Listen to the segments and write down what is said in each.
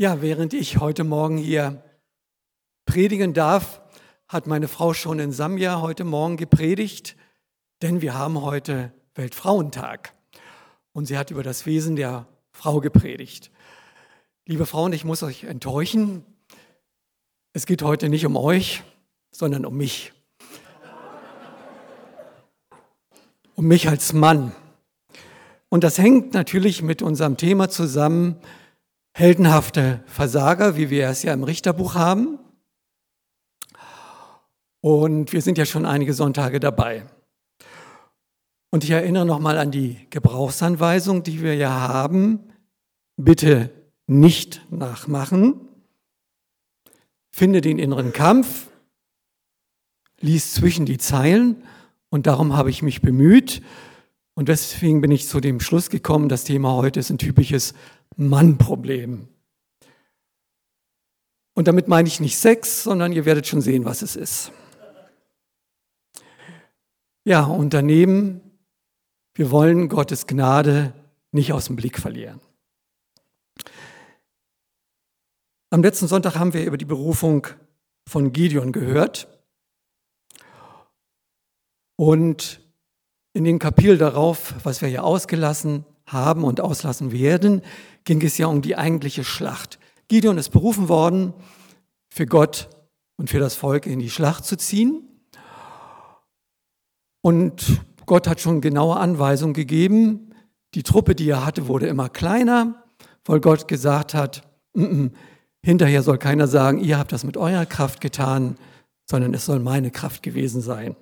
Ja, während ich heute Morgen hier predigen darf, hat meine Frau schon in Sambia heute Morgen gepredigt, denn wir haben heute Weltfrauentag. Und sie hat über das Wesen der Frau gepredigt. Liebe Frauen, ich muss euch enttäuschen. Es geht heute nicht um euch, sondern um mich. Um mich als Mann. Und das hängt natürlich mit unserem Thema zusammen, heldenhafte Versager, wie wir es ja im Richterbuch haben. Und wir sind ja schon einige Sonntage dabei. Und ich erinnere nochmal an die Gebrauchsanweisung, die wir ja haben. Bitte nicht nachmachen. Finde den inneren Kampf. Lies zwischen die Zeilen. Und darum habe ich mich bemüht. Und deswegen bin ich zu dem Schluss gekommen, das Thema heute ist ein typisches Mannproblem. Und damit meine ich nicht Sex, sondern ihr werdet schon sehen, was es ist. Ja, und daneben, wir wollen Gottes Gnade nicht aus dem Blick verlieren. Am letzten Sonntag haben wir über die Berufung von Gideon gehört. Und in dem Kapitel darauf, was wir hier ausgelassen haben und auslassen werden, ging es ja um die eigentliche Schlacht. Gideon ist berufen worden, für Gott und für das Volk in die Schlacht zu ziehen. Und Gott hat schon genaue Anweisungen gegeben. Die Truppe, die er hatte, wurde immer kleiner, weil Gott gesagt hat, mm -mm, hinterher soll keiner sagen, ihr habt das mit eurer Kraft getan, sondern es soll meine Kraft gewesen sein.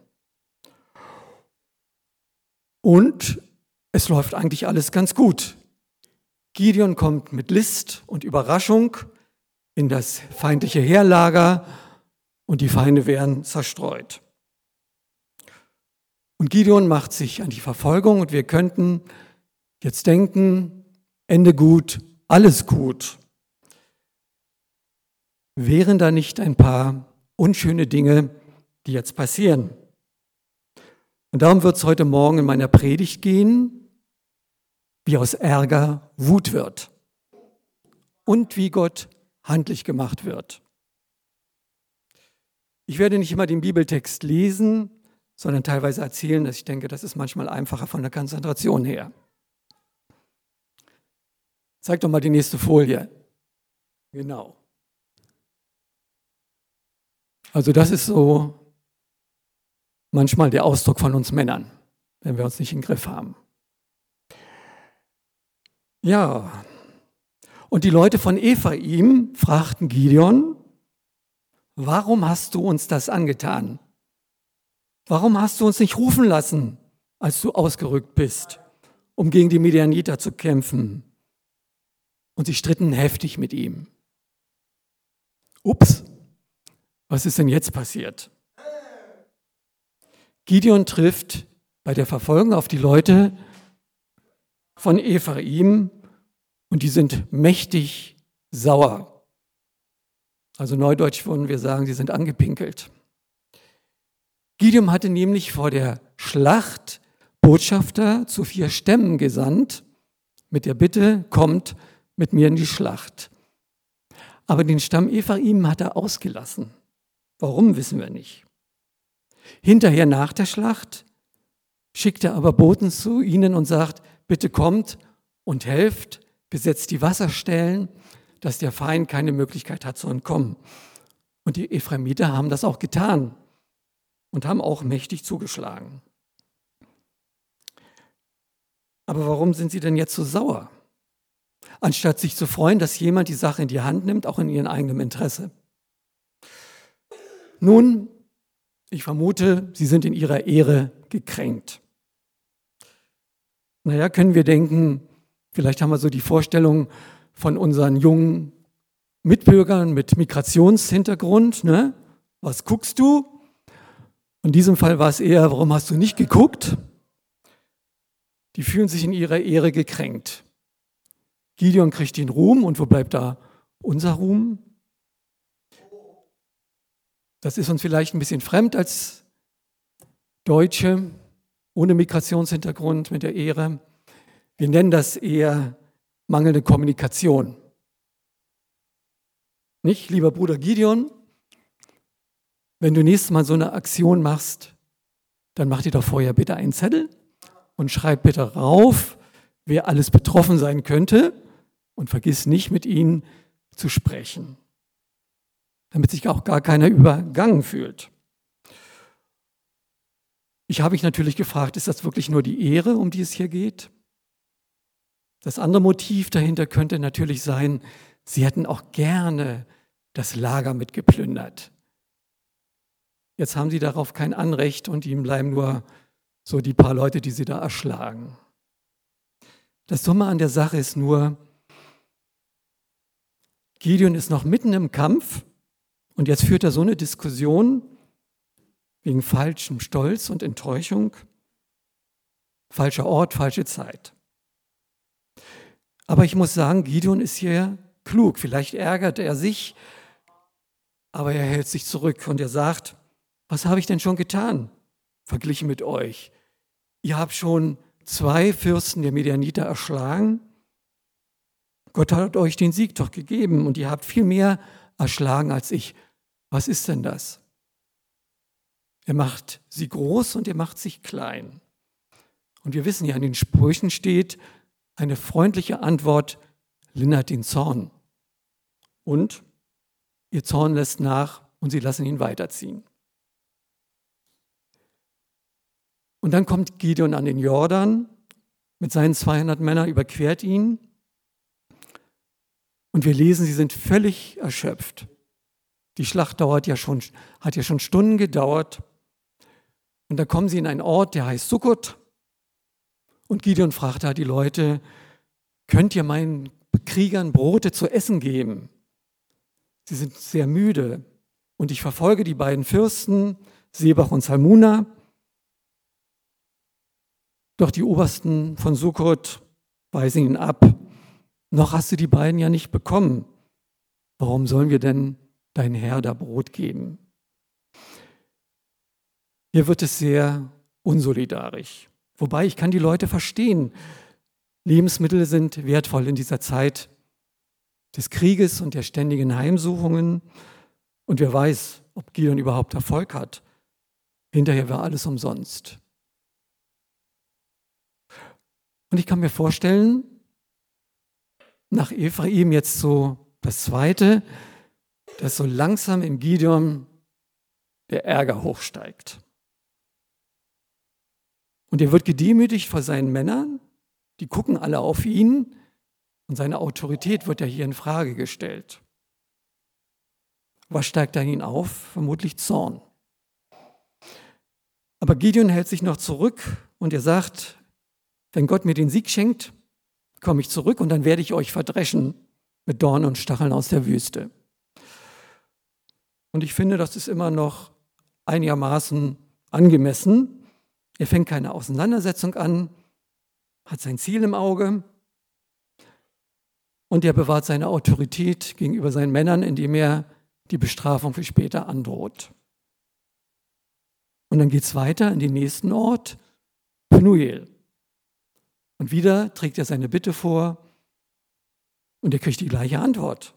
Und es läuft eigentlich alles ganz gut. Gideon kommt mit List und Überraschung in das feindliche Heerlager und die Feinde werden zerstreut. Und Gideon macht sich an die Verfolgung und wir könnten jetzt denken, Ende gut, alles gut. Wären da nicht ein paar unschöne Dinge, die jetzt passieren? Und darum wird es heute Morgen in meiner Predigt gehen, wie aus Ärger Wut wird und wie Gott handlich gemacht wird. Ich werde nicht immer den Bibeltext lesen, sondern teilweise erzählen, dass ich denke, das ist manchmal einfacher von der Konzentration her. Zeig doch mal die nächste Folie. Genau. Also das ist so manchmal der Ausdruck von uns Männern, wenn wir uns nicht im Griff haben. Ja, und die Leute von Ephraim fragten Gideon, warum hast du uns das angetan? Warum hast du uns nicht rufen lassen, als du ausgerückt bist, um gegen die Medianiter zu kämpfen? Und sie stritten heftig mit ihm. Ups, was ist denn jetzt passiert? Gideon trifft bei der Verfolgung auf die Leute von Ephraim und die sind mächtig sauer. Also neudeutsch würden wir sagen, sie sind angepinkelt. Gideon hatte nämlich vor der Schlacht Botschafter zu vier Stämmen gesandt mit der Bitte, kommt mit mir in die Schlacht. Aber den Stamm Ephraim hat er ausgelassen. Warum wissen wir nicht. Hinterher nach der Schlacht schickt er aber Boten zu ihnen und sagt, bitte kommt und helft, besetzt die Wasserstellen, dass der Feind keine Möglichkeit hat zu entkommen. Und die Ephraimiter haben das auch getan und haben auch mächtig zugeschlagen. Aber warum sind sie denn jetzt so sauer? Anstatt sich zu freuen, dass jemand die Sache in die Hand nimmt, auch in ihrem eigenen Interesse. Nun, ich vermute, sie sind in ihrer Ehre gekränkt. Naja, können wir denken, vielleicht haben wir so die Vorstellung von unseren jungen Mitbürgern mit Migrationshintergrund. Ne? Was guckst du? In diesem Fall war es eher, warum hast du nicht geguckt? Die fühlen sich in ihrer Ehre gekränkt. Gideon kriegt den Ruhm und wo bleibt da unser Ruhm? Das ist uns vielleicht ein bisschen fremd als Deutsche ohne Migrationshintergrund mit der Ehre. Wir nennen das eher mangelnde Kommunikation. Nicht, lieber Bruder Gideon, wenn du nächstes Mal so eine Aktion machst, dann mach dir doch vorher bitte einen Zettel und schreib bitte rauf, wer alles betroffen sein könnte und vergiss nicht mit ihnen zu sprechen, damit sich auch gar keiner übergangen fühlt. Ich habe mich natürlich gefragt, ist das wirklich nur die Ehre, um die es hier geht? Das andere Motiv dahinter könnte natürlich sein, sie hätten auch gerne das Lager mitgeplündert. Jetzt haben sie darauf kein Anrecht und ihm bleiben nur so die paar Leute, die sie da erschlagen. Das Dumme an der Sache ist nur, Gideon ist noch mitten im Kampf und jetzt führt er so eine Diskussion wegen falschem Stolz und Enttäuschung. Falscher Ort, falsche Zeit. Aber ich muss sagen, Gideon ist hier klug. Vielleicht ärgert er sich, aber er hält sich zurück und er sagt, was habe ich denn schon getan, verglichen mit euch? Ihr habt schon zwei Fürsten der Medianiter erschlagen. Gott hat euch den Sieg doch gegeben und ihr habt viel mehr erschlagen als ich. Was ist denn das? Er macht sie groß und er macht sich klein. Und wir wissen ja, in den Sprüchen steht, eine freundliche Antwort lindert den Zorn. Und ihr Zorn lässt nach und sie lassen ihn weiterziehen. Und dann kommt Gideon an den Jordan mit seinen 200 Männern, überquert ihn. Und wir lesen, sie sind völlig erschöpft. Die Schlacht dauert ja schon, hat ja schon Stunden gedauert. Und da kommen sie in einen Ort, der heißt Sukkot. Und Gideon fragt da die Leute, könnt ihr meinen Kriegern Brote zu essen geben? Sie sind sehr müde. Und ich verfolge die beiden Fürsten, Sebach und Salmuna. Doch die Obersten von Sukkot weisen ihn ab. Noch hast du die beiden ja nicht bekommen. Warum sollen wir denn dein Herr da Brot geben? Hier wird es sehr unsolidarisch. Wobei ich kann die Leute verstehen. Lebensmittel sind wertvoll in dieser Zeit des Krieges und der ständigen Heimsuchungen. Und wer weiß, ob Gideon überhaupt Erfolg hat. Hinterher war alles umsonst. Und ich kann mir vorstellen, nach Ephraim jetzt so das Zweite, dass so langsam im Gideon der Ärger hochsteigt. Und er wird gedemütigt vor seinen Männern, die gucken alle auf ihn und seine Autorität wird ja hier in Frage gestellt. Was steigt da ihn auf? Vermutlich Zorn. Aber Gideon hält sich noch zurück und er sagt, wenn Gott mir den Sieg schenkt, komme ich zurück und dann werde ich euch verdreschen mit Dornen und Stacheln aus der Wüste. Und ich finde, das ist immer noch einigermaßen angemessen. Er fängt keine Auseinandersetzung an, hat sein Ziel im Auge und er bewahrt seine Autorität gegenüber seinen Männern, indem er die Bestrafung für später androht. Und dann geht es weiter in den nächsten Ort, Pnuel. Und wieder trägt er seine Bitte vor und er kriegt die gleiche Antwort.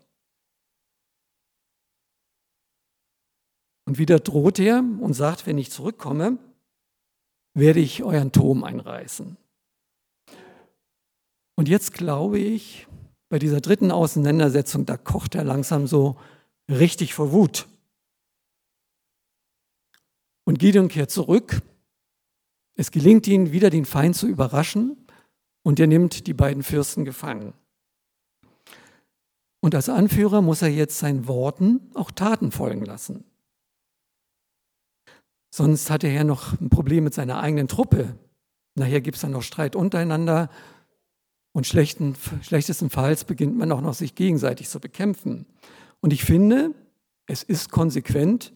Und wieder droht er und sagt, wenn ich zurückkomme, werde ich euren Turm einreißen. Und jetzt glaube ich, bei dieser dritten Auseinandersetzung, da kocht er langsam so richtig vor Wut. Und Gideon kehrt zurück. Es gelingt ihm, wieder den Feind zu überraschen und er nimmt die beiden Fürsten gefangen. Und als Anführer muss er jetzt seinen Worten auch Taten folgen lassen. Sonst hat er noch ein Problem mit seiner eigenen Truppe. Nachher gibt es dann noch Streit untereinander und schlechten, schlechtestenfalls beginnt man auch noch sich gegenseitig zu bekämpfen. Und ich finde, es ist konsequent,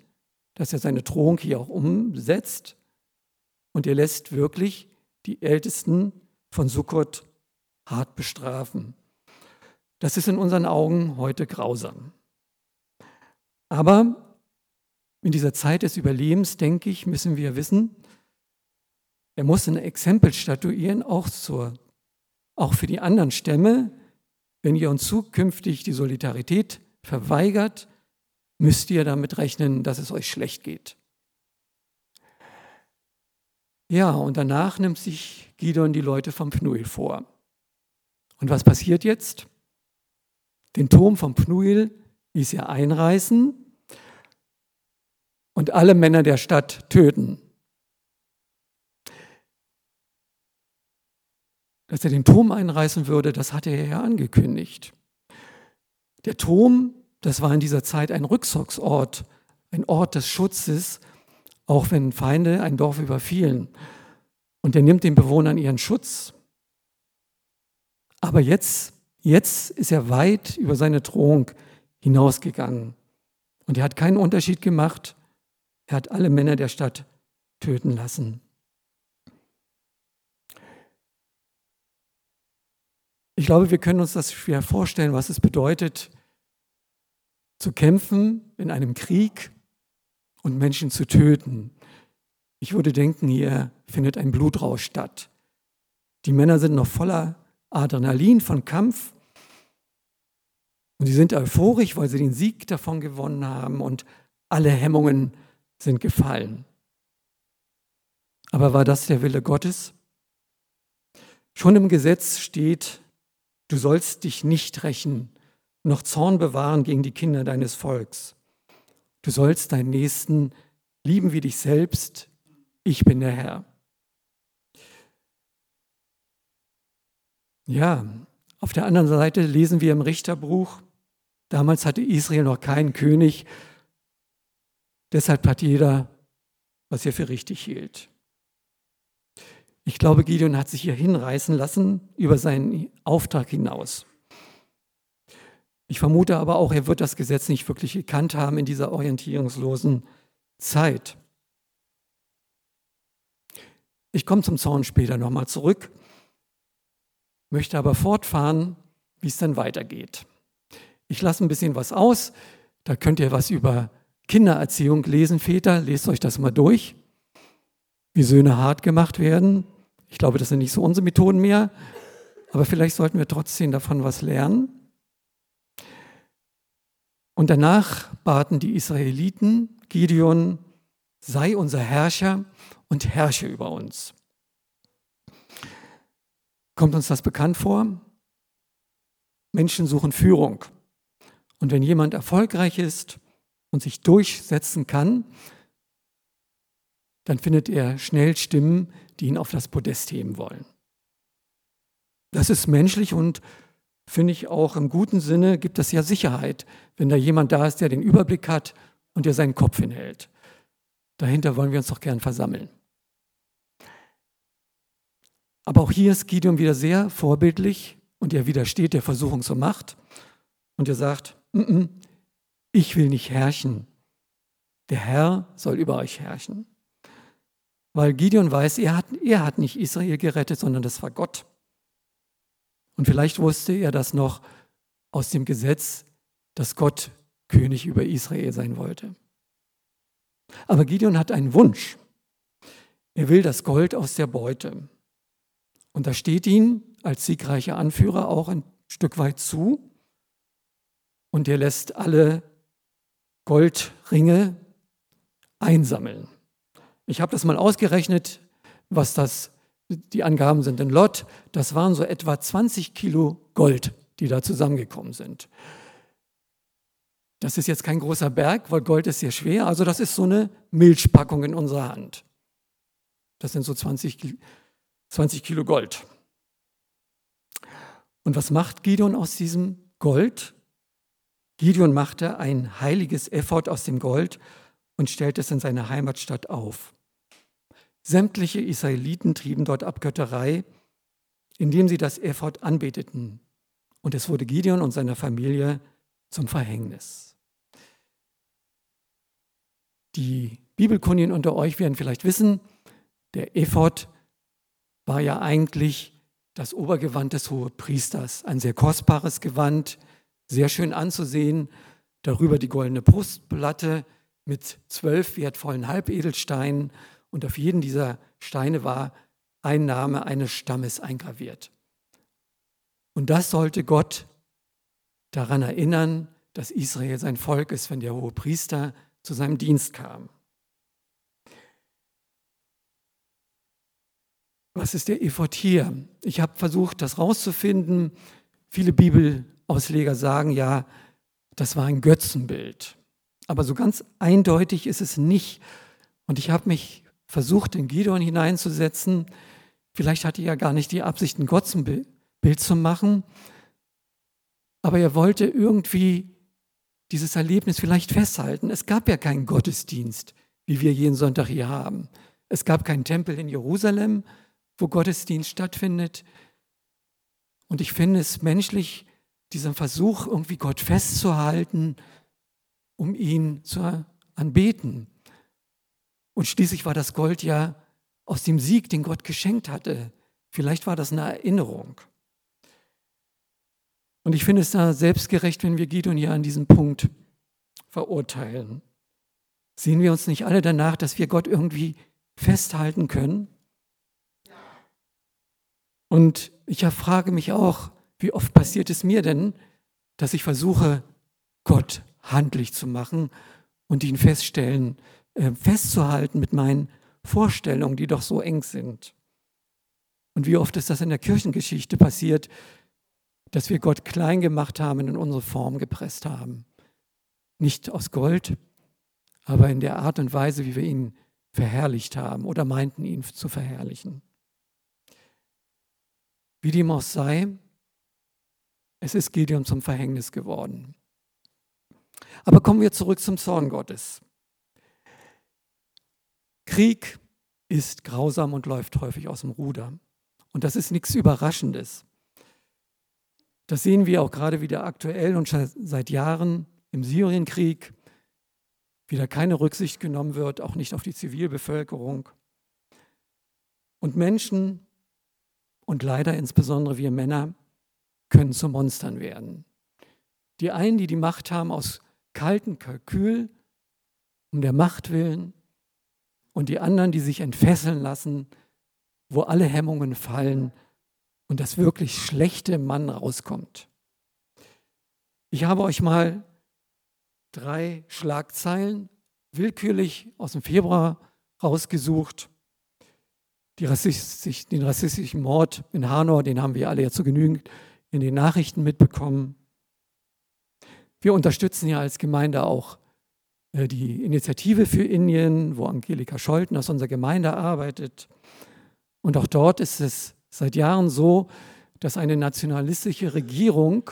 dass er seine Drohung hier auch umsetzt und er lässt wirklich die Ältesten von Sukkot hart bestrafen. Das ist in unseren Augen heute grausam. Aber in dieser Zeit des Überlebens, denke ich, müssen wir wissen, er muss ein Exempel statuieren, auch, zur, auch für die anderen Stämme, wenn ihr uns zukünftig die Solidarität verweigert, müsst ihr damit rechnen, dass es euch schlecht geht. Ja, und danach nimmt sich Gideon die Leute vom Pnuel vor. Und was passiert jetzt? Den Turm vom Pnuel ließ er einreißen und alle Männer der Stadt töten. Dass er den Turm einreißen würde, das hatte er ja angekündigt. Der Turm, das war in dieser Zeit ein Rückzugsort, ein Ort des Schutzes, auch wenn Feinde ein Dorf überfielen. Und er nimmt den Bewohnern ihren Schutz. Aber jetzt, jetzt ist er weit über seine Drohung hinausgegangen. Und er hat keinen Unterschied gemacht. Er hat alle Männer der Stadt töten lassen. Ich glaube, wir können uns das schwer vorstellen, was es bedeutet, zu kämpfen in einem Krieg und Menschen zu töten. Ich würde denken, hier findet ein Blutrausch statt. Die Männer sind noch voller Adrenalin von Kampf und sie sind euphorisch, weil sie den Sieg davon gewonnen haben und alle Hemmungen sind gefallen. Aber war das der Wille Gottes? Schon im Gesetz steht, du sollst dich nicht rächen, noch Zorn bewahren gegen die Kinder deines Volks. Du sollst deinen Nächsten lieben wie dich selbst. Ich bin der Herr. Ja, auf der anderen Seite lesen wir im Richterbuch, damals hatte Israel noch keinen König, deshalb hat jeder, was er für richtig hielt. Ich glaube, Gideon hat sich hier hinreißen lassen über seinen Auftrag hinaus. Ich vermute aber auch, er wird das Gesetz nicht wirklich gekannt haben in dieser orientierungslosen Zeit. Ich komme zum Zorn später nochmal zurück, möchte aber fortfahren, wie es dann weitergeht. Ich lasse ein bisschen was aus, da könnt ihr was über Kindererziehung lesen, Väter, lest euch das mal durch, wie Söhne hart gemacht werden. Ich glaube, das sind nicht so unsere Methoden mehr, aber vielleicht sollten wir trotzdem davon was lernen. Und danach baten die Israeliten Gideon, sei unser Herrscher und herrsche über uns. Kommt uns das bekannt vor? Menschen suchen Führung. Und wenn jemand erfolgreich ist und sich durchsetzen kann, dann findet er schnell Stimmen, die ihn auf das Podest heben wollen. Das ist menschlich und finde ich auch im guten Sinne gibt es ja Sicherheit, wenn da jemand da ist, der den Überblick hat und der seinen Kopf hinhält. Dahinter wollen wir uns doch gern versammeln. Aber auch hier ist Gideon wieder sehr vorbildlich und er widersteht der Versuchung zur Macht und er sagt, N -n, ich will nicht herrschen, der Herr soll über euch herrschen. Weil Gideon weiß, er hat, er hat nicht Israel gerettet, sondern das war Gott. Und vielleicht wusste er das noch aus dem Gesetz, dass Gott König über Israel sein wollte. Aber Gideon hat einen Wunsch. Er will das Gold aus der Beute. Und da steht ihn als siegreicher Anführer auch ein Stück weit zu. Und er lässt alle Goldringe einsammeln. Ich habe das mal ausgerechnet, was das die Angaben sind in Lot, das waren so etwa 20 Kilo Gold, die da zusammengekommen sind. Das ist jetzt kein großer Berg, weil Gold ist sehr schwer. Also das ist so eine Milchpackung in unserer Hand. Das sind so 20, 20 Kilo Gold. Und was macht Gideon aus diesem Gold? Gideon machte ein heiliges Effort aus dem Gold und stellte es in seiner Heimatstadt auf. Sämtliche Israeliten trieben dort Abgötterei, indem sie das Ephod anbeteten. Und es wurde Gideon und seiner Familie zum Verhängnis. Die Bibelkundigen unter euch werden vielleicht wissen, der Ephod war ja eigentlich das Obergewand des Hohepriesters, ein sehr kostbares Gewand, sehr schön anzusehen, darüber die goldene Brustplatte mit zwölf wertvollen Halbedelsteinen und auf jeden dieser Steine war ein Name eines Stammes eingraviert. Und das sollte Gott daran erinnern, dass Israel sein Volk ist, wenn der hohe Priester zu seinem Dienst kam. Was ist der Ephod hier? Ich habe versucht, das rauszufinden. Viele Bibelausleger sagen ja, das war ein Götzenbild. Aber so ganz eindeutig ist es nicht. Und ich habe mich versucht, in Gideon hineinzusetzen. Vielleicht hatte er ja gar nicht die Absicht, ein Götzenbild zu machen. Aber er wollte irgendwie dieses Erlebnis vielleicht festhalten. Es gab ja keinen Gottesdienst, wie wir jeden Sonntag hier haben. Es gab keinen Tempel in Jerusalem, wo Gottesdienst stattfindet. Und ich finde es menschlich, diesen Versuch, irgendwie Gott festzuhalten, um ihn zu anbeten. Und schließlich war das Gold ja aus dem Sieg, den Gott geschenkt hatte. Vielleicht war das eine Erinnerung. Und ich finde es da selbstgerecht, wenn wir Gideon hier an diesem Punkt verurteilen. Sehen wir uns nicht alle danach, dass wir Gott irgendwie festhalten können? Und ich frage mich auch, wie oft passiert es mir denn, dass ich versuche, Gott handlich zu machen und ihn feststellen, äh, festzuhalten mit meinen Vorstellungen, die doch so eng sind. Und wie oft ist das in der Kirchengeschichte passiert, dass wir Gott klein gemacht haben und in unsere Form gepresst haben. Nicht aus Gold, aber in der Art und Weise, wie wir ihn verherrlicht haben oder meinten, ihn zu verherrlichen. Wie dem auch sei, es ist Gideon zum Verhängnis geworden. Aber kommen wir zurück zum Zorn Gottes. Krieg ist grausam und läuft häufig aus dem Ruder. Und das ist nichts Überraschendes. Das sehen wir auch gerade wieder aktuell und schon seit Jahren im Syrienkrieg. Wieder keine Rücksicht genommen wird, auch nicht auf die Zivilbevölkerung. Und Menschen und leider insbesondere wir Männer können zu Monstern werden. Die einen, die die Macht haben aus kaltem Kalkül, um der Macht willen, und die anderen, die sich entfesseln lassen, wo alle Hemmungen fallen und das wirklich schlechte Mann rauskommt. Ich habe euch mal drei Schlagzeilen willkürlich aus dem Februar rausgesucht. Rassistisch, den rassistischen Mord in Hanau, den haben wir alle ja zu genügend in den Nachrichten mitbekommen. Wir unterstützen ja als Gemeinde auch äh, die Initiative für Indien, wo Angelika Scholten aus unserer Gemeinde arbeitet. Und auch dort ist es seit Jahren so, dass eine nationalistische Regierung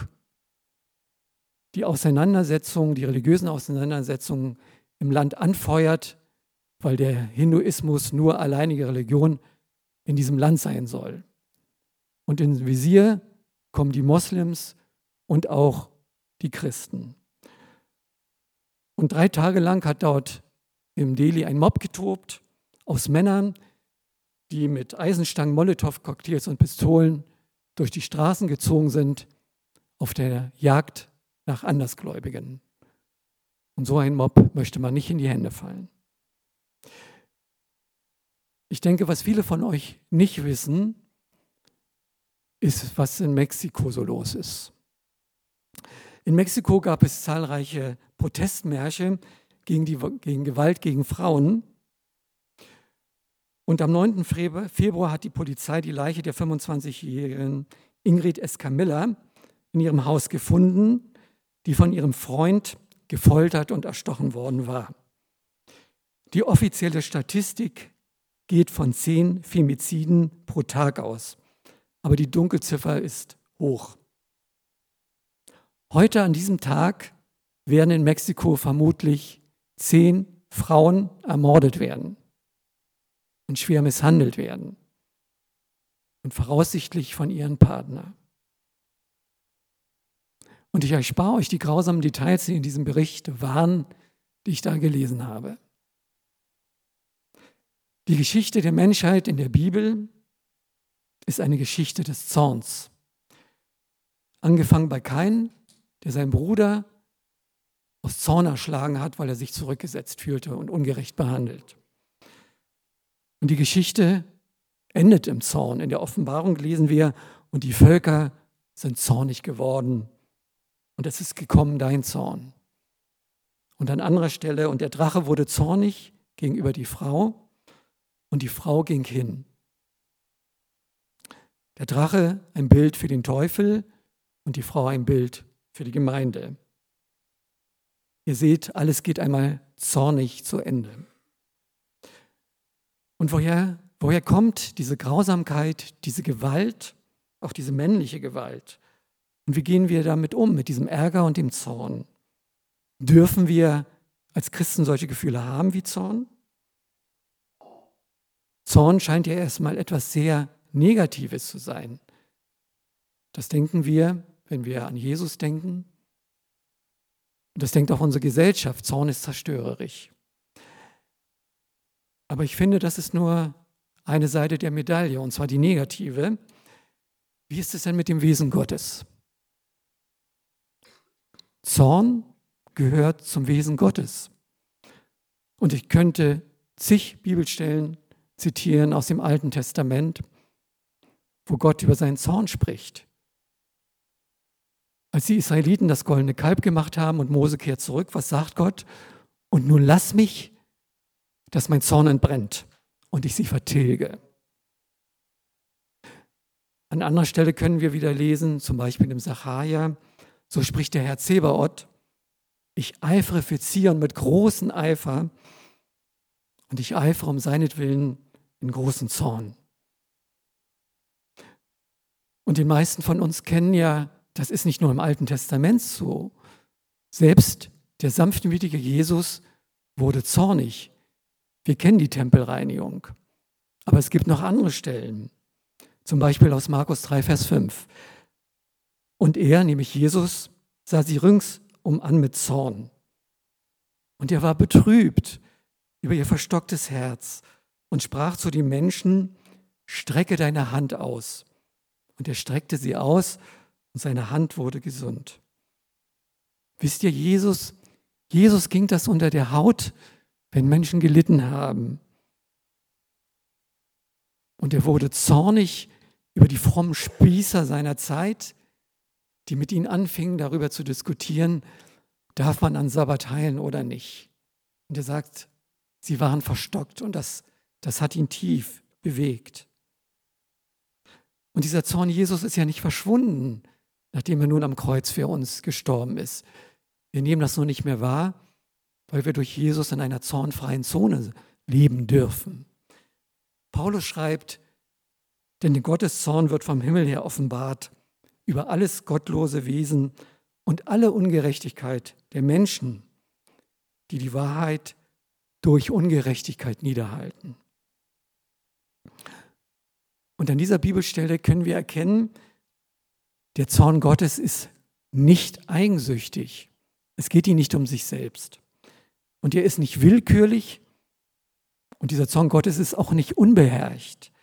die Auseinandersetzungen, die religiösen Auseinandersetzungen im Land anfeuert, weil der Hinduismus nur alleinige Religion in diesem Land sein soll. Und in Visier kommen die Moslems und auch die Christen. Und drei Tage lang hat dort im Delhi ein Mob getobt aus Männern, die mit Eisenstangen, Molotow-Cocktails und Pistolen durch die Straßen gezogen sind, auf der Jagd nach Andersgläubigen. Und so ein Mob möchte man nicht in die Hände fallen. Ich denke, was viele von euch nicht wissen, ist, was in Mexiko so los ist. In Mexiko gab es zahlreiche Protestmärsche gegen, die, gegen Gewalt gegen Frauen. Und am 9. Februar hat die Polizei die Leiche der 25-jährigen Ingrid Escamilla in ihrem Haus gefunden, die von ihrem Freund gefoltert und erstochen worden war. Die offizielle Statistik geht von zehn Femiziden pro Tag aus, aber die Dunkelziffer ist hoch. Heute an diesem Tag werden in Mexiko vermutlich zehn Frauen ermordet werden und schwer misshandelt werden und voraussichtlich von ihren Partner. Und ich erspare euch die grausamen Details, die in diesem Bericht waren, die ich da gelesen habe. Die Geschichte der Menschheit in der Bibel ist eine Geschichte des Zorns. Angefangen bei Kain, der seinen Bruder aus Zorn erschlagen hat, weil er sich zurückgesetzt fühlte und ungerecht behandelt. Und die Geschichte endet im Zorn. In der Offenbarung lesen wir, und die Völker sind zornig geworden und es ist gekommen dein Zorn. Und an anderer Stelle, und der Drache wurde zornig gegenüber die Frau und die Frau ging hin. Der Drache ein Bild für den Teufel und die Frau ein Bild für die Gemeinde. Ihr seht, alles geht einmal zornig zu Ende. Und woher, woher kommt diese Grausamkeit, diese Gewalt, auch diese männliche Gewalt? Und wie gehen wir damit um, mit diesem Ärger und dem Zorn? Dürfen wir als Christen solche Gefühle haben wie Zorn? Zorn scheint ja erstmal etwas sehr Negatives zu sein. Das denken wir, wenn wir an Jesus denken. Das denkt auch unsere Gesellschaft. Zorn ist zerstörerisch. Aber ich finde, das ist nur eine Seite der Medaille, und zwar die negative. Wie ist es denn mit dem Wesen Gottes? Zorn gehört zum Wesen Gottes. Und ich könnte zig Bibelstellen zitieren aus dem Alten Testament, wo Gott über seinen Zorn spricht. Als die Israeliten das goldene Kalb gemacht haben und Mose kehrt zurück, was sagt Gott? Und nun lass mich, dass mein Zorn entbrennt und ich sie vertilge. An anderer Stelle können wir wieder lesen, zum Beispiel im Sacharja, so spricht der Herr Zebaoth, ich eifere für Zion mit großem Eifer und ich eifere um seinetwillen in großen Zorn. Und die meisten von uns kennen ja, das ist nicht nur im Alten Testament so. Selbst der sanftmütige Jesus wurde zornig. Wir kennen die Tempelreinigung. Aber es gibt noch andere Stellen. Zum Beispiel aus Markus 3, Vers 5. Und er, nämlich Jesus, sah sie ringsum an mit Zorn. Und er war betrübt über ihr verstocktes Herz und sprach zu den Menschen, strecke deine Hand aus. Und er streckte sie aus und seine Hand wurde gesund. Wisst ihr, Jesus, Jesus ging das unter der Haut, wenn Menschen gelitten haben. Und er wurde zornig über die frommen Spießer seiner Zeit, die mit ihnen anfingen, darüber zu diskutieren, darf man an Sabbat heilen oder nicht. Und er sagt, sie waren verstockt und das, das hat ihn tief bewegt. Und dieser Zorn Jesus ist ja nicht verschwunden, nachdem er nun am Kreuz für uns gestorben ist. Wir nehmen das nur nicht mehr wahr, weil wir durch Jesus in einer zornfreien Zone leben dürfen. Paulus schreibt, denn Gottes Zorn wird vom Himmel her offenbart über alles gottlose Wesen und alle Ungerechtigkeit der Menschen, die die Wahrheit durch Ungerechtigkeit niederhalten. Und an dieser Bibelstelle können wir erkennen, der Zorn Gottes ist nicht eigensüchtig. Es geht ihm nicht um sich selbst. Und er ist nicht willkürlich. Und dieser Zorn Gottes ist auch nicht unbeherrscht,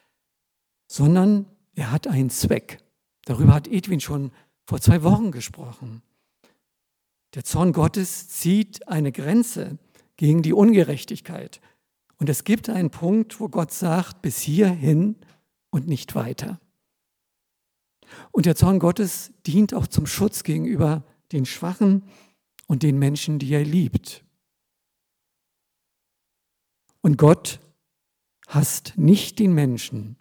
sondern er hat einen Zweck. Darüber hat Edwin schon vor zwei Wochen gesprochen. Der Zorn Gottes zieht eine Grenze gegen die Ungerechtigkeit. Und es gibt einen Punkt, wo Gott sagt, bis hierhin und nicht weiter. Und der Zorn Gottes dient auch zum Schutz gegenüber den Schwachen und den Menschen, die er liebt. Und Gott hasst nicht den Menschen,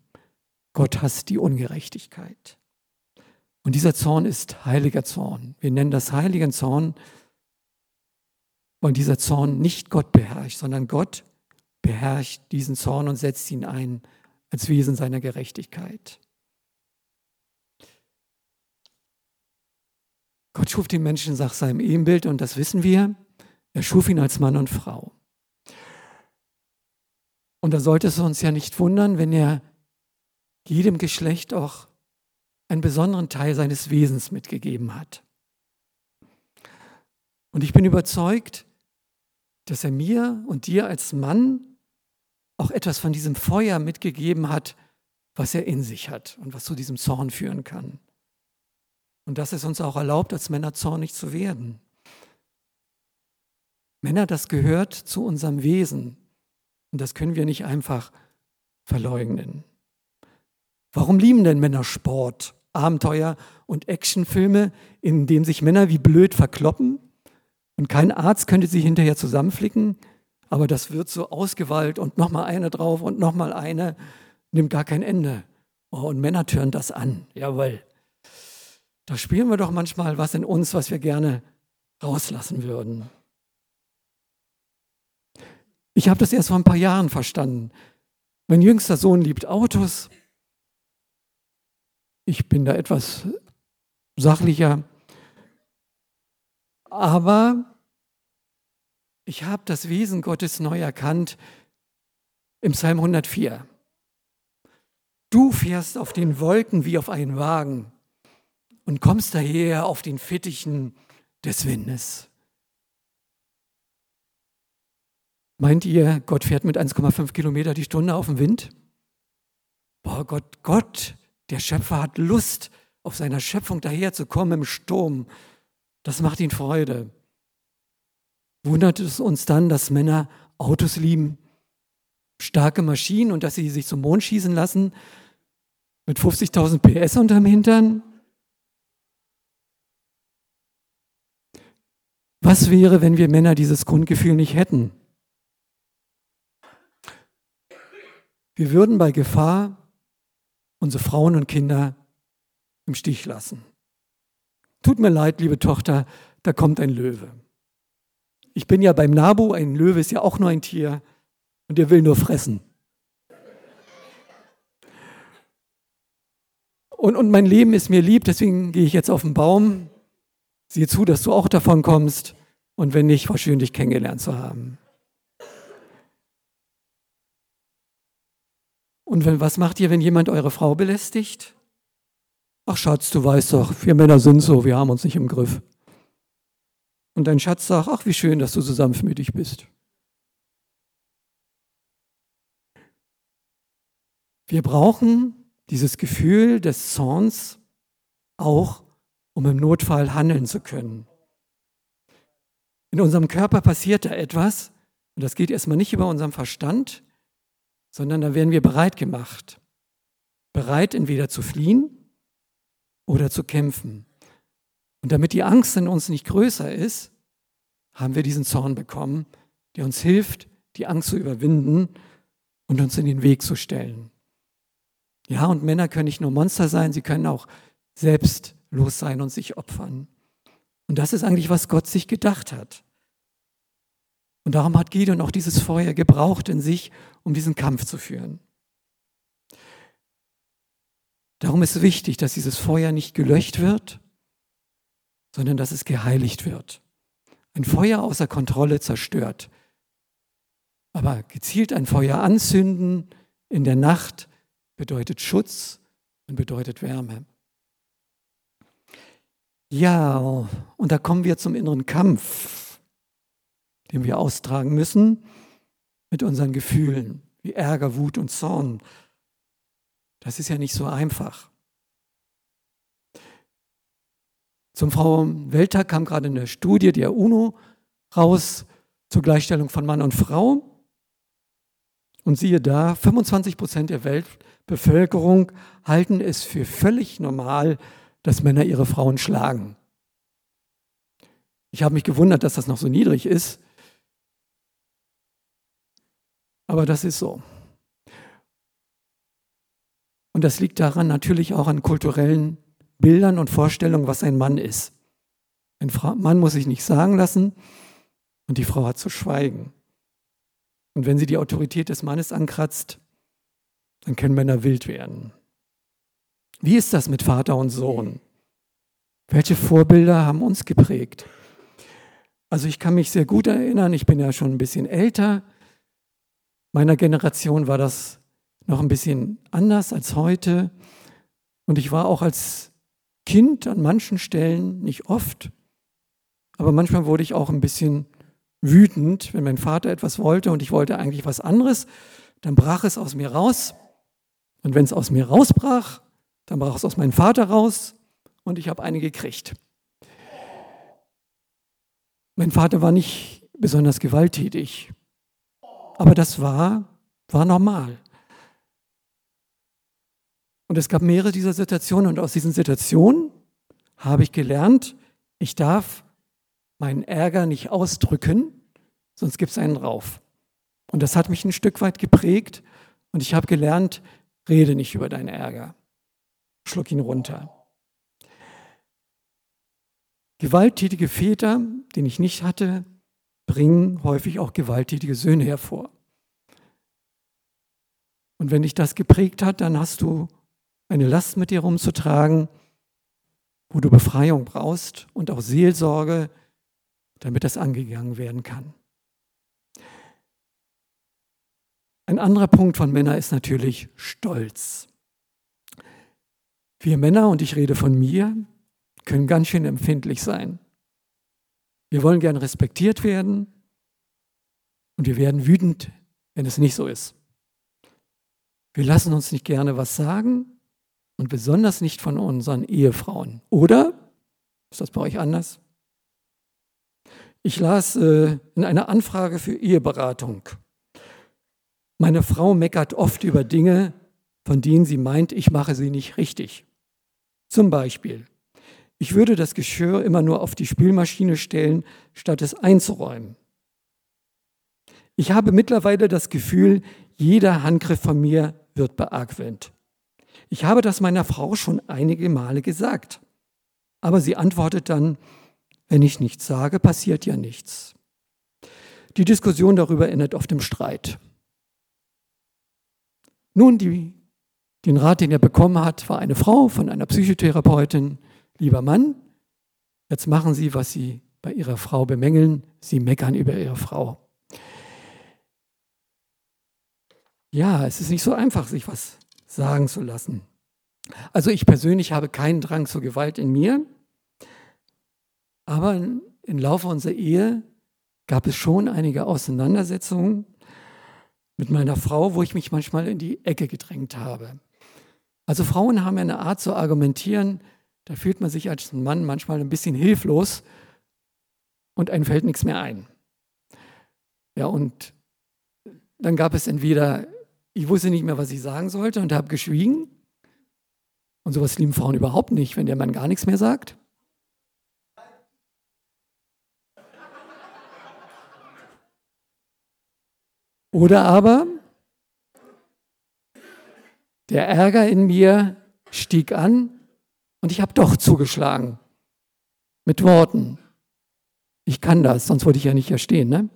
Gott hasst die Ungerechtigkeit. Und dieser Zorn ist heiliger Zorn. Wir nennen das heiligen Zorn, weil dieser Zorn nicht Gott beherrscht, sondern Gott beherrscht diesen Zorn und setzt ihn ein als Wesen seiner Gerechtigkeit. Gott schuf den Menschen nach seinem Ebenbild und das wissen wir. Er schuf ihn als Mann und Frau. Und da sollte es uns ja nicht wundern, wenn er jedem Geschlecht auch einen besonderen Teil seines Wesens mitgegeben hat. Und ich bin überzeugt, dass er mir und dir als Mann auch etwas von diesem Feuer mitgegeben hat, was er in sich hat und was zu diesem Zorn führen kann. Und dass es uns auch erlaubt, als Männer zornig zu werden. Männer, das gehört zu unserem Wesen und das können wir nicht einfach verleugnen. Warum lieben denn Männer Sport, Abenteuer und Actionfilme, in denen sich Männer wie blöd verkloppen und kein Arzt könnte sie hinterher zusammenflicken, aber das wird so ausgewalt und nochmal eine drauf und nochmal eine, nimmt gar kein Ende. Oh, und Männer tören das an, jawohl. Da spielen wir doch manchmal was in uns, was wir gerne rauslassen würden. Ich habe das erst vor ein paar Jahren verstanden. Mein jüngster Sohn liebt Autos. Ich bin da etwas sachlicher. Aber ich habe das Wesen Gottes neu erkannt im Psalm 104. Du fährst auf den Wolken wie auf einen Wagen und kommst daher auf den Fittichen des Windes. Meint ihr, Gott fährt mit 1,5 Kilometer die Stunde auf dem Wind? Boah, Gott, Gott, der Schöpfer hat Lust, auf seiner Schöpfung daherzukommen im Sturm. Das macht ihn Freude. Wundert es uns dann, dass Männer Autos lieben, starke Maschinen und dass sie sich zum Mond schießen lassen mit 50.000 PS unterm Hintern? Was wäre, wenn wir Männer dieses Grundgefühl nicht hätten? Wir würden bei Gefahr unsere Frauen und Kinder im Stich lassen. Tut mir leid, liebe Tochter, da kommt ein Löwe. Ich bin ja beim Nabu, ein Löwe ist ja auch nur ein Tier und der will nur fressen. Und, und mein Leben ist mir lieb, deswegen gehe ich jetzt auf den Baum. Siehe zu, dass du auch davon kommst. Und wenn nicht, war schön, dich kennengelernt zu haben. Und wenn, was macht ihr, wenn jemand eure Frau belästigt? Ach Schatz, du weißt doch, wir Männer sind so, wir haben uns nicht im Griff. Und dein Schatz sagt, ach wie schön, dass du so sanftmütig bist. Wir brauchen dieses Gefühl des Zorns auch, um im Notfall handeln zu können. In unserem Körper passiert da etwas, und das geht erstmal nicht über unseren Verstand, sondern da werden wir bereit gemacht. Bereit, entweder zu fliehen oder zu kämpfen. Und damit die Angst in uns nicht größer ist, haben wir diesen Zorn bekommen, der uns hilft, die Angst zu überwinden und uns in den Weg zu stellen. Ja, und Männer können nicht nur Monster sein, sie können auch selbstlos sein und sich opfern. Und das ist eigentlich, was Gott sich gedacht hat. Und darum hat Gideon auch dieses Feuer gebraucht in sich, um diesen Kampf zu führen. Darum ist wichtig, dass dieses Feuer nicht gelöscht wird, sondern dass es geheiligt wird. Ein Feuer außer Kontrolle zerstört. Aber gezielt ein Feuer anzünden in der Nacht bedeutet Schutz und bedeutet Wärme. Ja, und da kommen wir zum inneren Kampf, den wir austragen müssen mit unseren Gefühlen, wie Ärger, Wut und Zorn. Das ist ja nicht so einfach. Zum Frauenwelttag kam gerade eine Studie der UNO raus zur Gleichstellung von Mann und Frau. Und siehe da, 25 Prozent der Weltbevölkerung halten es für völlig normal, dass Männer ihre Frauen schlagen. Ich habe mich gewundert, dass das noch so niedrig ist. Aber das ist so. Und das liegt daran natürlich auch an kulturellen Bildern und Vorstellungen, was ein Mann ist. Ein Mann muss sich nicht sagen lassen und die Frau hat zu schweigen. Und wenn sie die Autorität des Mannes ankratzt, dann können Männer wild werden. Wie ist das mit Vater und Sohn? Welche Vorbilder haben uns geprägt? Also ich kann mich sehr gut erinnern, ich bin ja schon ein bisschen älter. Meiner Generation war das noch ein bisschen anders als heute. Und ich war auch als Kind an manchen Stellen, nicht oft, aber manchmal wurde ich auch ein bisschen wütend, wenn mein Vater etwas wollte und ich wollte eigentlich was anderes, dann brach es aus mir raus. Und wenn es aus mir rausbrach, dann brach es aus meinem Vater raus und ich habe eine gekriegt. Mein Vater war nicht besonders gewalttätig, aber das war, war normal. Und es gab mehrere dieser Situationen und aus diesen Situationen habe ich gelernt, ich darf meinen Ärger nicht ausdrücken, sonst gibt es einen rauf. Und das hat mich ein Stück weit geprägt und ich habe gelernt, rede nicht über deinen Ärger. Schluck ihn runter. Gewalttätige Väter, den ich nicht hatte, bringen häufig auch gewalttätige Söhne hervor. Und wenn dich das geprägt hat, dann hast du eine Last mit dir rumzutragen, wo du Befreiung brauchst und auch Seelsorge, damit das angegangen werden kann. Ein anderer Punkt von Männern ist natürlich Stolz. Wir Männer, und ich rede von mir, können ganz schön empfindlich sein. Wir wollen gern respektiert werden und wir werden wütend, wenn es nicht so ist. Wir lassen uns nicht gerne was sagen und besonders nicht von unseren Ehefrauen. Oder? Ist das bei euch anders? Ich las äh, in einer Anfrage für Eheberatung. Meine Frau meckert oft über Dinge, von denen sie meint, ich mache sie nicht richtig. Zum Beispiel, ich würde das Geschirr immer nur auf die Spülmaschine stellen, statt es einzuräumen. Ich habe mittlerweile das Gefühl, jeder Handgriff von mir wird beargwöhnt. Ich habe das meiner Frau schon einige Male gesagt. Aber sie antwortet dann, wenn ich nichts sage, passiert ja nichts. Die Diskussion darüber endet oft im Streit. Nun, die, den Rat, den er bekommen hat, war eine Frau von einer Psychotherapeutin, lieber Mann, jetzt machen Sie, was Sie bei Ihrer Frau bemängeln, Sie meckern über Ihre Frau. Ja, es ist nicht so einfach, sich was sagen zu lassen. Also ich persönlich habe keinen Drang zur Gewalt in mir, aber im Laufe unserer Ehe gab es schon einige Auseinandersetzungen mit meiner Frau, wo ich mich manchmal in die Ecke gedrängt habe. Also Frauen haben ja eine Art zu argumentieren, da fühlt man sich als Mann manchmal ein bisschen hilflos und einem fällt nichts mehr ein. Ja, und dann gab es entweder, ich wusste nicht mehr, was ich sagen sollte und habe geschwiegen. Und sowas lieben Frauen überhaupt nicht, wenn der Mann gar nichts mehr sagt. Oder aber der Ärger in mir stieg an und ich habe doch zugeschlagen. Mit Worten. Ich kann das, sonst würde ich ja nicht hier stehen. Ne?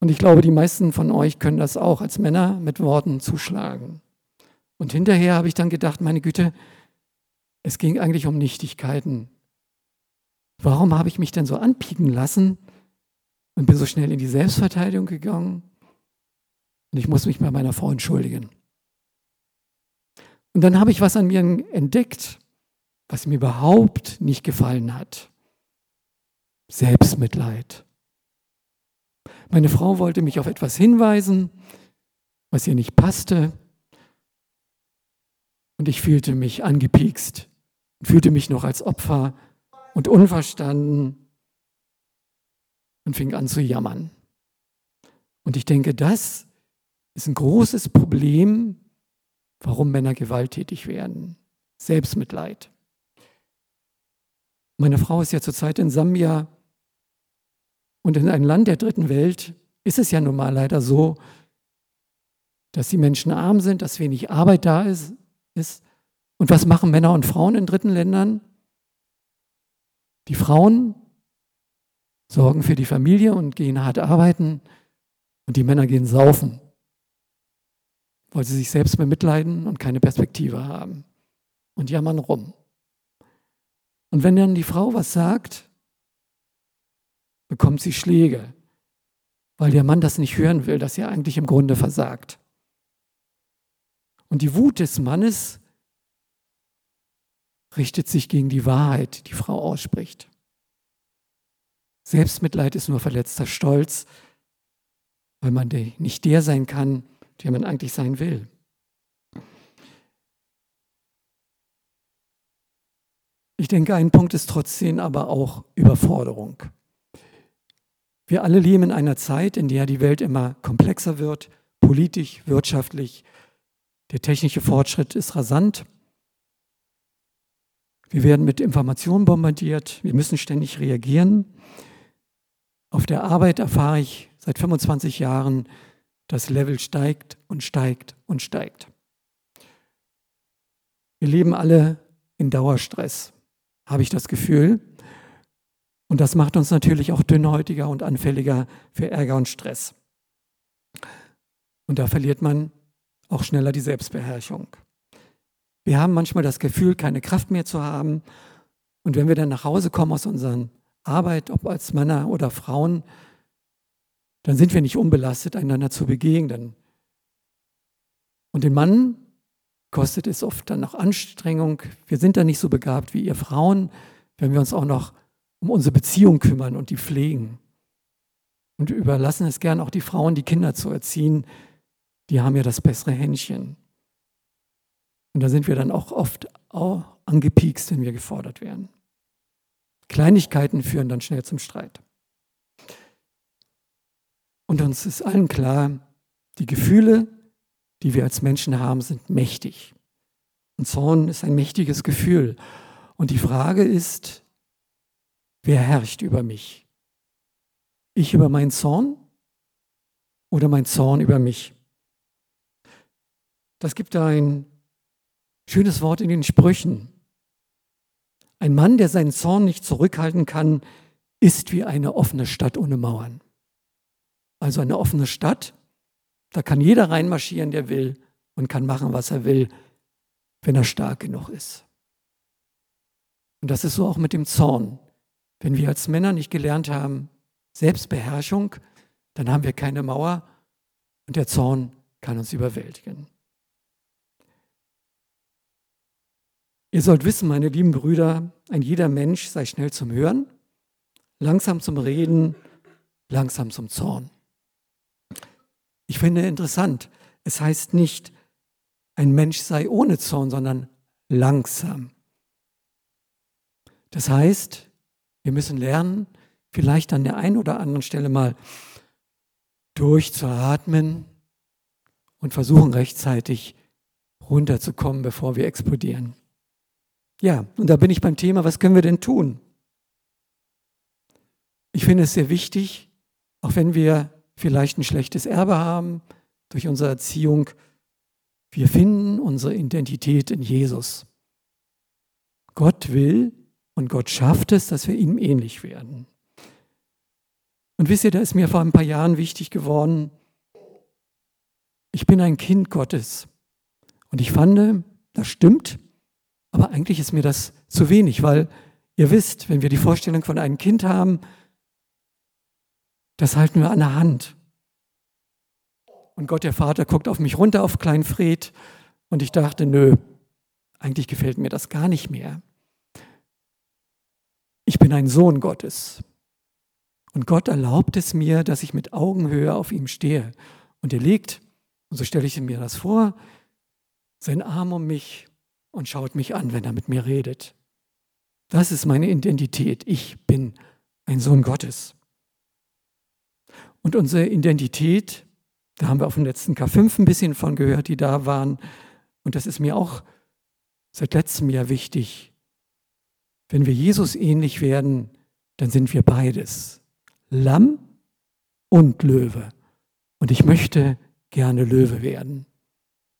Und ich glaube, die meisten von euch können das auch als Männer mit Worten zuschlagen. Und hinterher habe ich dann gedacht, meine Güte, es ging eigentlich um Nichtigkeiten. Warum habe ich mich denn so anpieken lassen und bin so schnell in die Selbstverteidigung gegangen? Und ich muss mich bei meiner Frau entschuldigen. Und dann habe ich was an mir entdeckt, was mir überhaupt nicht gefallen hat. Selbstmitleid. Meine Frau wollte mich auf etwas hinweisen, was ihr nicht passte. Und ich fühlte mich angepiekst fühlte mich noch als Opfer und unverstanden und fing an zu jammern. Und ich denke, das ist ein großes Problem warum Männer gewalttätig werden. Selbstmitleid. Meine Frau ist ja zurzeit in Sambia und in einem Land der dritten Welt ist es ja nun mal leider so, dass die Menschen arm sind, dass wenig Arbeit da ist. ist. Und was machen Männer und Frauen in dritten Ländern? Die Frauen sorgen für die Familie und gehen hart arbeiten und die Männer gehen saufen weil sie sich selbst bemitleiden und keine Perspektive haben und jammern rum. Und wenn dann die Frau was sagt, bekommt sie Schläge, weil der Mann das nicht hören will, dass er eigentlich im Grunde versagt. Und die Wut des Mannes richtet sich gegen die Wahrheit, die die Frau ausspricht. Selbstmitleid ist nur verletzter Stolz, weil man nicht der sein kann, der man eigentlich sein will. Ich denke, ein Punkt ist trotzdem aber auch Überforderung. Wir alle leben in einer Zeit, in der die Welt immer komplexer wird, politisch, wirtschaftlich. Der technische Fortschritt ist rasant. Wir werden mit Informationen bombardiert. Wir müssen ständig reagieren. Auf der Arbeit erfahre ich seit 25 Jahren, das Level steigt und steigt und steigt. Wir leben alle in Dauerstress, habe ich das Gefühl. Und das macht uns natürlich auch dünnhäutiger und anfälliger für Ärger und Stress. Und da verliert man auch schneller die Selbstbeherrschung. Wir haben manchmal das Gefühl, keine Kraft mehr zu haben. Und wenn wir dann nach Hause kommen aus unserer Arbeit, ob als Männer oder Frauen, dann sind wir nicht unbelastet, einander zu begegnen. Und den Mann kostet es oft dann noch Anstrengung. Wir sind da nicht so begabt wie ihr Frauen, wenn wir uns auch noch um unsere Beziehung kümmern und die pflegen. Und wir überlassen es gern auch die Frauen, die Kinder zu erziehen. Die haben ja das bessere Händchen. Und da sind wir dann auch oft auch angepiekst, wenn wir gefordert werden. Kleinigkeiten führen dann schnell zum Streit. Und uns ist allen klar, die Gefühle, die wir als Menschen haben, sind mächtig. Und Zorn ist ein mächtiges Gefühl. Und die Frage ist, wer herrscht über mich? Ich über meinen Zorn oder mein Zorn über mich? Das gibt ein schönes Wort in den Sprüchen. Ein Mann, der seinen Zorn nicht zurückhalten kann, ist wie eine offene Stadt ohne Mauern. Also eine offene Stadt, da kann jeder reinmarschieren, der will und kann machen, was er will, wenn er stark genug ist. Und das ist so auch mit dem Zorn. Wenn wir als Männer nicht gelernt haben, Selbstbeherrschung, dann haben wir keine Mauer und der Zorn kann uns überwältigen. Ihr sollt wissen, meine lieben Brüder, ein jeder Mensch sei schnell zum Hören, langsam zum Reden, langsam zum Zorn. Ich finde interessant, es heißt nicht, ein Mensch sei ohne Zorn, sondern langsam. Das heißt, wir müssen lernen, vielleicht an der einen oder anderen Stelle mal durchzuatmen und versuchen rechtzeitig runterzukommen, bevor wir explodieren. Ja, und da bin ich beim Thema, was können wir denn tun? Ich finde es sehr wichtig, auch wenn wir vielleicht ein schlechtes Erbe haben durch unsere Erziehung, wir finden unsere Identität in Jesus. Gott will und Gott schafft es, dass wir ihm ähnlich werden. Und wisst ihr, da ist mir vor ein paar Jahren wichtig geworden, ich bin ein Kind Gottes. Und ich fand, das stimmt, aber eigentlich ist mir das zu wenig, weil ihr wisst, wenn wir die Vorstellung von einem Kind haben, das halten wir an der Hand. Und Gott, der Vater, guckt auf mich runter, auf Klein Fred. Und ich dachte, nö, eigentlich gefällt mir das gar nicht mehr. Ich bin ein Sohn Gottes. Und Gott erlaubt es mir, dass ich mit Augenhöhe auf ihm stehe. Und er legt, und so stelle ich mir das vor, seinen Arm um mich und schaut mich an, wenn er mit mir redet. Das ist meine Identität. Ich bin ein Sohn Gottes. Und unsere Identität, da haben wir auf dem letzten K5 ein bisschen von gehört, die da waren. Und das ist mir auch seit letztem Jahr wichtig. Wenn wir Jesus ähnlich werden, dann sind wir beides. Lamm und Löwe. Und ich möchte gerne Löwe werden.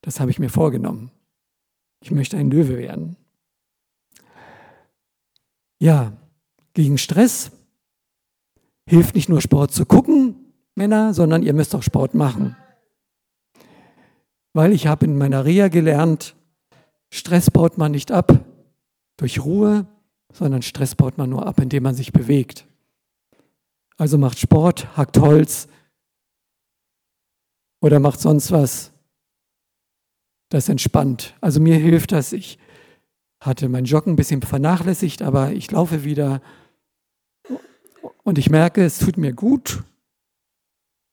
Das habe ich mir vorgenommen. Ich möchte ein Löwe werden. Ja, gegen Stress hilft nicht nur Sport zu gucken, Männer, sondern ihr müsst auch Sport machen. Weil ich habe in meiner Reha gelernt, Stress baut man nicht ab durch Ruhe, sondern Stress baut man nur ab, indem man sich bewegt. Also macht Sport, hackt Holz oder macht sonst was, das entspannt. Also mir hilft das. Ich hatte mein Joggen ein bisschen vernachlässigt, aber ich laufe wieder und ich merke, es tut mir gut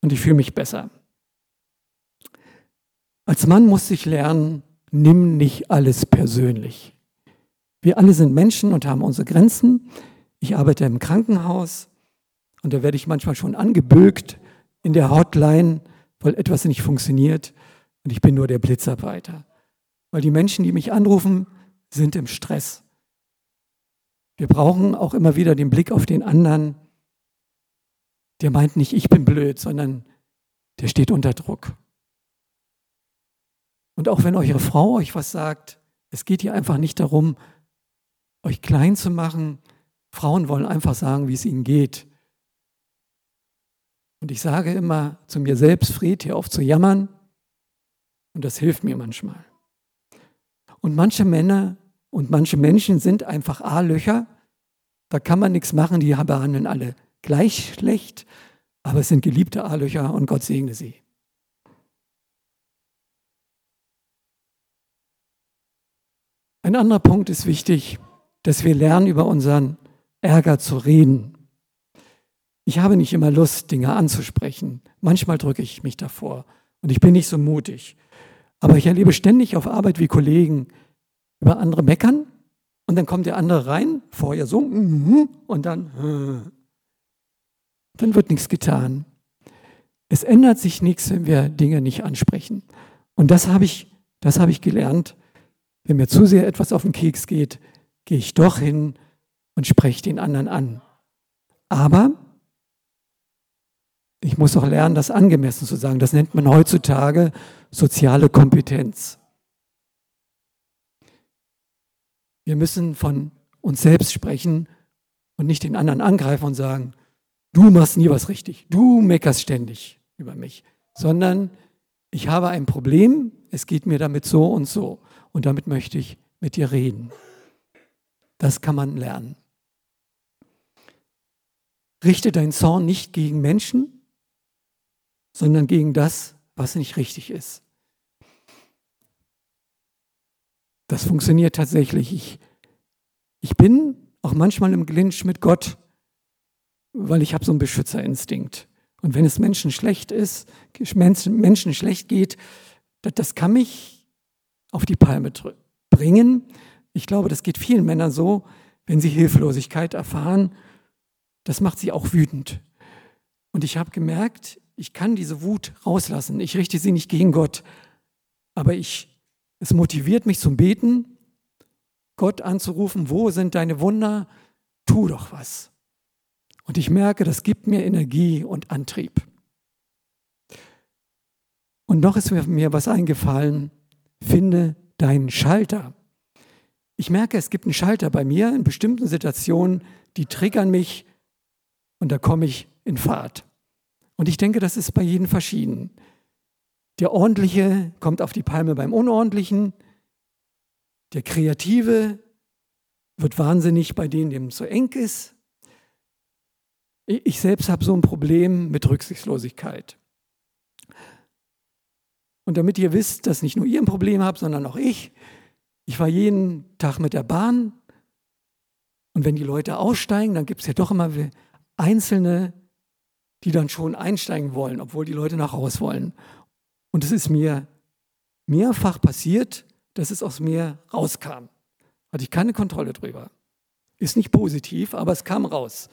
und ich fühle mich besser. Als Mann muss ich lernen, nimm nicht alles persönlich. Wir alle sind Menschen und haben unsere Grenzen. Ich arbeite im Krankenhaus und da werde ich manchmal schon angebögt in der Hotline, weil etwas nicht funktioniert. Und ich bin nur der Blitzarbeiter. Weil die Menschen, die mich anrufen, sind im Stress. Wir brauchen auch immer wieder den Blick auf den anderen. Der meint nicht, ich bin blöd, sondern der steht unter Druck. Und auch wenn eure Frau euch was sagt, es geht hier einfach nicht darum, euch klein zu machen. Frauen wollen einfach sagen, wie es ihnen geht. Und ich sage immer zu mir selbst, Fred, hör auf zu jammern. Und das hilft mir manchmal. Und manche Männer und manche Menschen sind einfach A-Löcher. Da kann man nichts machen, die behandeln alle gleich schlecht, aber es sind geliebte A-Löcher und Gott segne sie. Ein anderer Punkt ist wichtig, dass wir lernen, über unseren Ärger zu reden. Ich habe nicht immer Lust, Dinge anzusprechen. Manchmal drücke ich mich davor und ich bin nicht so mutig. Aber ich erlebe ständig auf Arbeit, wie Kollegen über andere meckern und dann kommt der andere rein, vorher so mhm, und dann, äh, dann wird nichts getan. Es ändert sich nichts, wenn wir Dinge nicht ansprechen. Und das habe ich, das habe ich gelernt. Wenn mir zu sehr etwas auf den Keks geht, gehe ich doch hin und spreche den anderen an. Aber ich muss auch lernen, das angemessen zu sagen. Das nennt man heutzutage soziale Kompetenz. Wir müssen von uns selbst sprechen und nicht den anderen angreifen und sagen, du machst nie was richtig, du meckerst ständig über mich, sondern ich habe ein Problem, es geht mir damit so und so und damit möchte ich mit dir reden. Das kann man lernen. Richte deinen Zorn nicht gegen Menschen, sondern gegen das, was nicht richtig ist. Das funktioniert tatsächlich. Ich, ich bin auch manchmal im Clinch mit Gott, weil ich habe so einen Beschützerinstinkt. Und wenn es Menschen schlecht ist, Menschen schlecht geht, das, das kann mich auf die Palme bringen. Ich glaube, das geht vielen Männern so, wenn sie Hilflosigkeit erfahren. Das macht sie auch wütend. Und ich habe gemerkt, ich kann diese Wut rauslassen. Ich richte sie nicht gegen Gott, aber ich es motiviert mich zum Beten, Gott anzurufen, wo sind deine Wunder? Tu doch was. Und ich merke, das gibt mir Energie und Antrieb. Und noch ist mir was eingefallen, finde deinen Schalter. Ich merke, es gibt einen Schalter bei mir in bestimmten Situationen, die triggern mich und da komme ich in Fahrt. Und ich denke, das ist bei jedem verschieden. Der Ordentliche kommt auf die Palme beim Unordentlichen. Der Kreative wird wahnsinnig bei denen, dem zu eng ist. Ich selbst habe so ein Problem mit Rücksichtslosigkeit. Und damit ihr wisst, dass nicht nur ihr ein Problem habt, sondern auch ich, ich war jeden Tag mit der Bahn und wenn die Leute aussteigen, dann gibt es ja doch immer Einzelne, die dann schon einsteigen wollen, obwohl die Leute nach Hause wollen. Und es ist mir mehrfach passiert, dass es aus mir rauskam. Hatte ich keine Kontrolle drüber. Ist nicht positiv, aber es kam raus,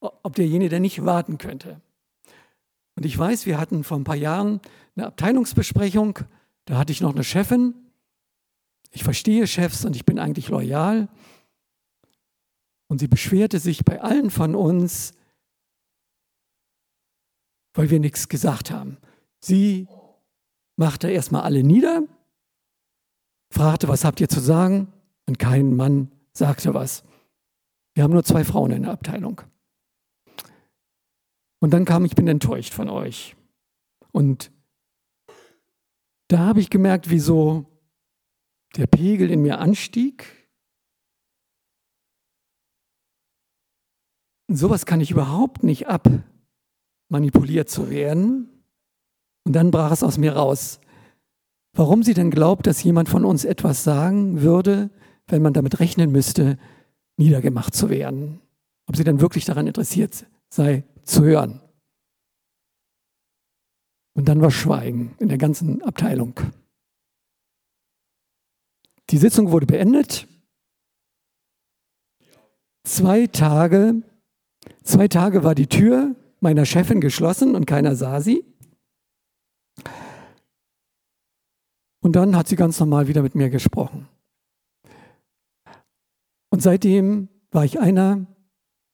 ob derjenige denn nicht warten könnte. Und ich weiß, wir hatten vor ein paar Jahren eine Abteilungsbesprechung, da hatte ich noch eine Chefin. Ich verstehe Chefs und ich bin eigentlich loyal. Und sie beschwerte sich bei allen von uns, weil wir nichts gesagt haben. Sie machte erstmal alle nieder, fragte, was habt ihr zu sagen? Und kein Mann sagte was. Wir haben nur zwei Frauen in der Abteilung. Und dann kam, ich bin enttäuscht von euch. Und da habe ich gemerkt, wieso der Pegel in mir anstieg. Und sowas kann ich überhaupt nicht ab, manipuliert zu werden. Und dann brach es aus mir raus. Warum sie denn glaubt, dass jemand von uns etwas sagen würde, wenn man damit rechnen müsste, niedergemacht zu werden. Ob sie dann wirklich daran interessiert sei, zu hören. Und dann war Schweigen in der ganzen Abteilung. Die Sitzung wurde beendet. Zwei Tage, zwei Tage war die Tür meiner Chefin geschlossen und keiner sah sie. Und dann hat sie ganz normal wieder mit mir gesprochen. Und seitdem war ich einer,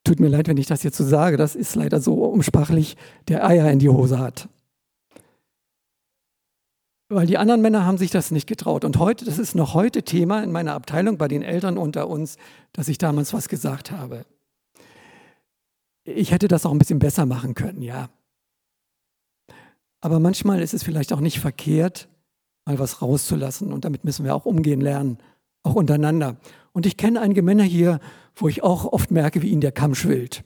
tut mir leid, wenn ich das jetzt so sage, das ist leider so umsprachlich, der Eier in die Hose hat. Weil die anderen Männer haben sich das nicht getraut. Und heute, das ist noch heute Thema in meiner Abteilung bei den Eltern unter uns, dass ich damals was gesagt habe. Ich hätte das auch ein bisschen besser machen können, ja. Aber manchmal ist es vielleicht auch nicht verkehrt, mal was rauszulassen. Und damit müssen wir auch umgehen lernen, auch untereinander. Und ich kenne einige Männer hier, wo ich auch oft merke, wie ihnen der Kamm schwillt.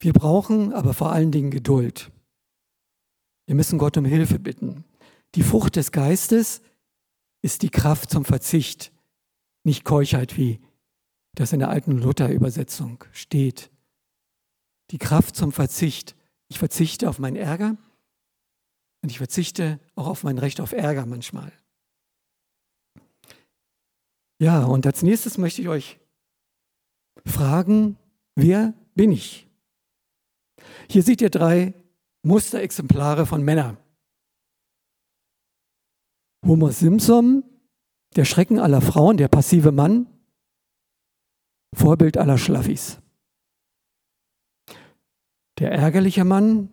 Wir brauchen aber vor allen Dingen Geduld. Wir müssen Gott um Hilfe bitten. Die Frucht des Geistes ist die Kraft zum Verzicht, nicht Keuchheit, wie das in der alten Luther-Übersetzung steht. Die Kraft zum Verzicht. Ich verzichte auf meinen Ärger und ich verzichte auch auf mein Recht auf Ärger manchmal. Ja, und als nächstes möchte ich euch fragen, wer bin ich? Hier seht ihr drei Musterexemplare von Männern. Homer Simpson, der Schrecken aller Frauen, der passive Mann, Vorbild aller Schlaffis. Der ärgerliche Mann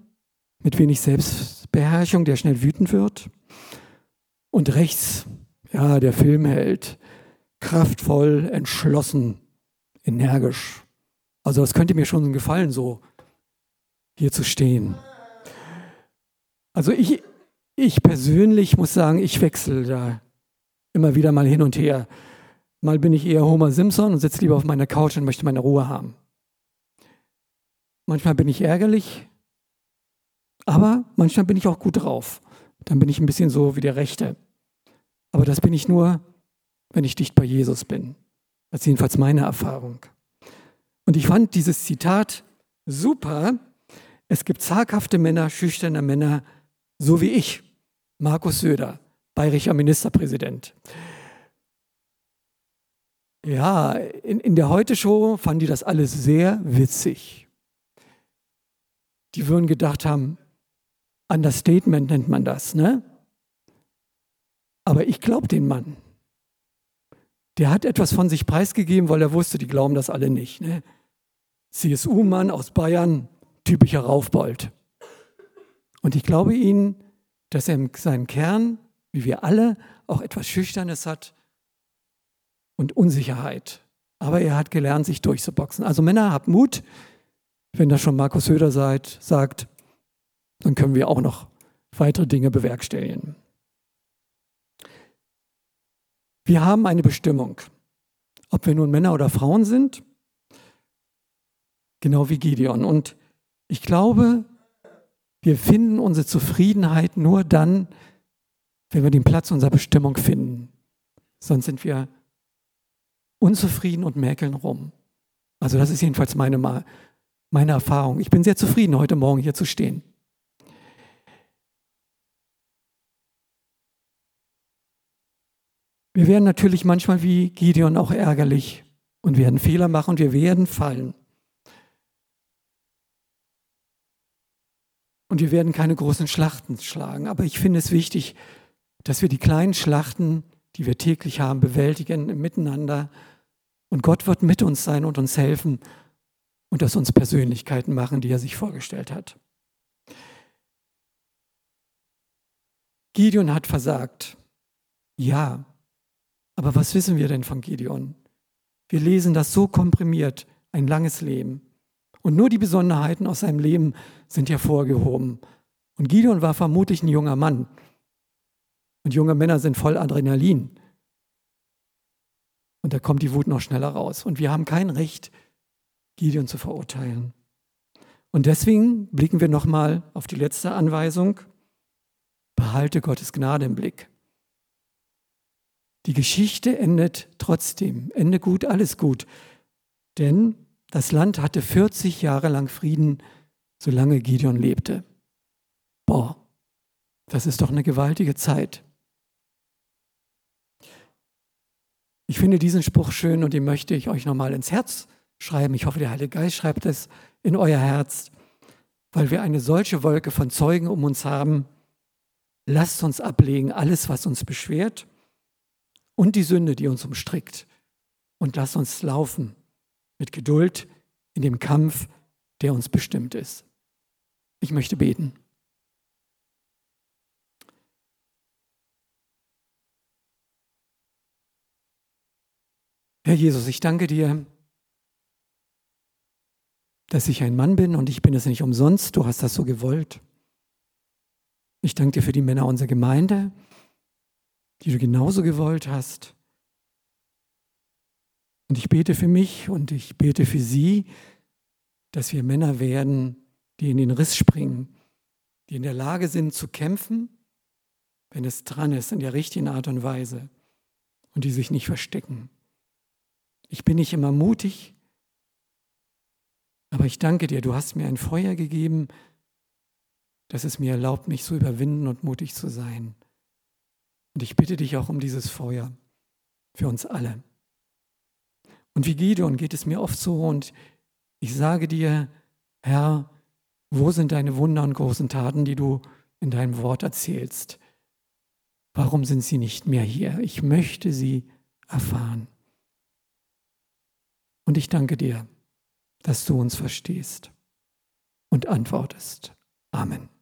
mit wenig Selbstbeherrschung, der schnell wütend wird. Und rechts, ja, der Filmheld, kraftvoll, entschlossen, energisch. Also das könnte mir schon gefallen, so hier zu stehen. Also ich, ich persönlich muss sagen, ich wechsle da immer wieder mal hin und her. Mal bin ich eher Homer Simpson und sitze lieber auf meiner Couch und möchte meine Ruhe haben. Manchmal bin ich ärgerlich, aber manchmal bin ich auch gut drauf. Dann bin ich ein bisschen so wie der Rechte. Aber das bin ich nur, wenn ich dicht bei Jesus bin. Das ist jedenfalls meine Erfahrung. Und ich fand dieses Zitat super. Es gibt zaghafte Männer, schüchterne Männer, so wie ich, Markus Söder, bayerischer Ministerpräsident. Ja, in, in der Heute-Show fanden die das alles sehr witzig. Die würden gedacht haben, Understatement nennt man das, ne? Aber ich glaube den Mann. Der hat etwas von sich preisgegeben, weil er wusste, die glauben das alle nicht. Ne? CSU-Mann aus Bayern, typischer Raufbold. Und ich glaube Ihnen, dass er in seinem Kern, wie wir alle, auch etwas Schüchternes hat und Unsicherheit. Aber er hat gelernt, sich durchzuboxen. Also Männer, habt Mut. Wenn das schon Markus Söder seid, sagt, dann können wir auch noch weitere Dinge bewerkstelligen. Wir haben eine Bestimmung, ob wir nun Männer oder Frauen sind, genau wie Gideon. Und ich glaube, wir finden unsere Zufriedenheit nur dann, wenn wir den Platz unserer Bestimmung finden. Sonst sind wir unzufrieden und mäkeln rum. Also das ist jedenfalls meine, meine Erfahrung. Ich bin sehr zufrieden, heute Morgen hier zu stehen. Wir werden natürlich manchmal wie Gideon auch ärgerlich und werden Fehler machen und wir werden fallen. Und wir werden keine großen Schlachten schlagen. Aber ich finde es wichtig, dass wir die kleinen Schlachten, die wir täglich haben, bewältigen miteinander. Und Gott wird mit uns sein und uns helfen und aus uns Persönlichkeiten machen, die er sich vorgestellt hat. Gideon hat versagt. Ja, aber was wissen wir denn von Gideon? Wir lesen das so komprimiert, ein langes Leben. Und nur die Besonderheiten aus seinem Leben sind hervorgehoben. Und Gideon war vermutlich ein junger Mann. Und junge Männer sind voll Adrenalin. Und da kommt die Wut noch schneller raus. Und wir haben kein Recht, Gideon zu verurteilen. Und deswegen blicken wir nochmal auf die letzte Anweisung. Behalte Gottes Gnade im Blick. Die Geschichte endet trotzdem. Ende gut, alles gut. Denn das Land hatte 40 Jahre lang Frieden, solange Gideon lebte. Boah, das ist doch eine gewaltige Zeit. Ich finde diesen Spruch schön und den möchte ich euch nochmal ins Herz schreiben. Ich hoffe, der Heilige Geist schreibt es in euer Herz, weil wir eine solche Wolke von Zeugen um uns haben. Lasst uns ablegen alles, was uns beschwert und die Sünde, die uns umstrickt. Und lass uns laufen mit Geduld in dem Kampf, der uns bestimmt ist. Ich möchte beten. Herr Jesus, ich danke dir, dass ich ein Mann bin und ich bin es nicht umsonst, du hast das so gewollt. Ich danke dir für die Männer unserer Gemeinde, die du genauso gewollt hast. Und ich bete für mich und ich bete für sie, dass wir Männer werden, die in den Riss springen, die in der Lage sind zu kämpfen, wenn es dran ist, in der richtigen Art und Weise und die sich nicht verstecken. Ich bin nicht immer mutig, aber ich danke dir, du hast mir ein Feuer gegeben, das es mir erlaubt, mich zu überwinden und mutig zu sein. Und ich bitte dich auch um dieses Feuer für uns alle. Und wie Gideon geht es mir oft so und ich sage dir, Herr, wo sind deine Wunder und großen Taten, die du in deinem Wort erzählst? Warum sind sie nicht mehr hier? Ich möchte sie erfahren. Und ich danke dir, dass du uns verstehst und antwortest. Amen.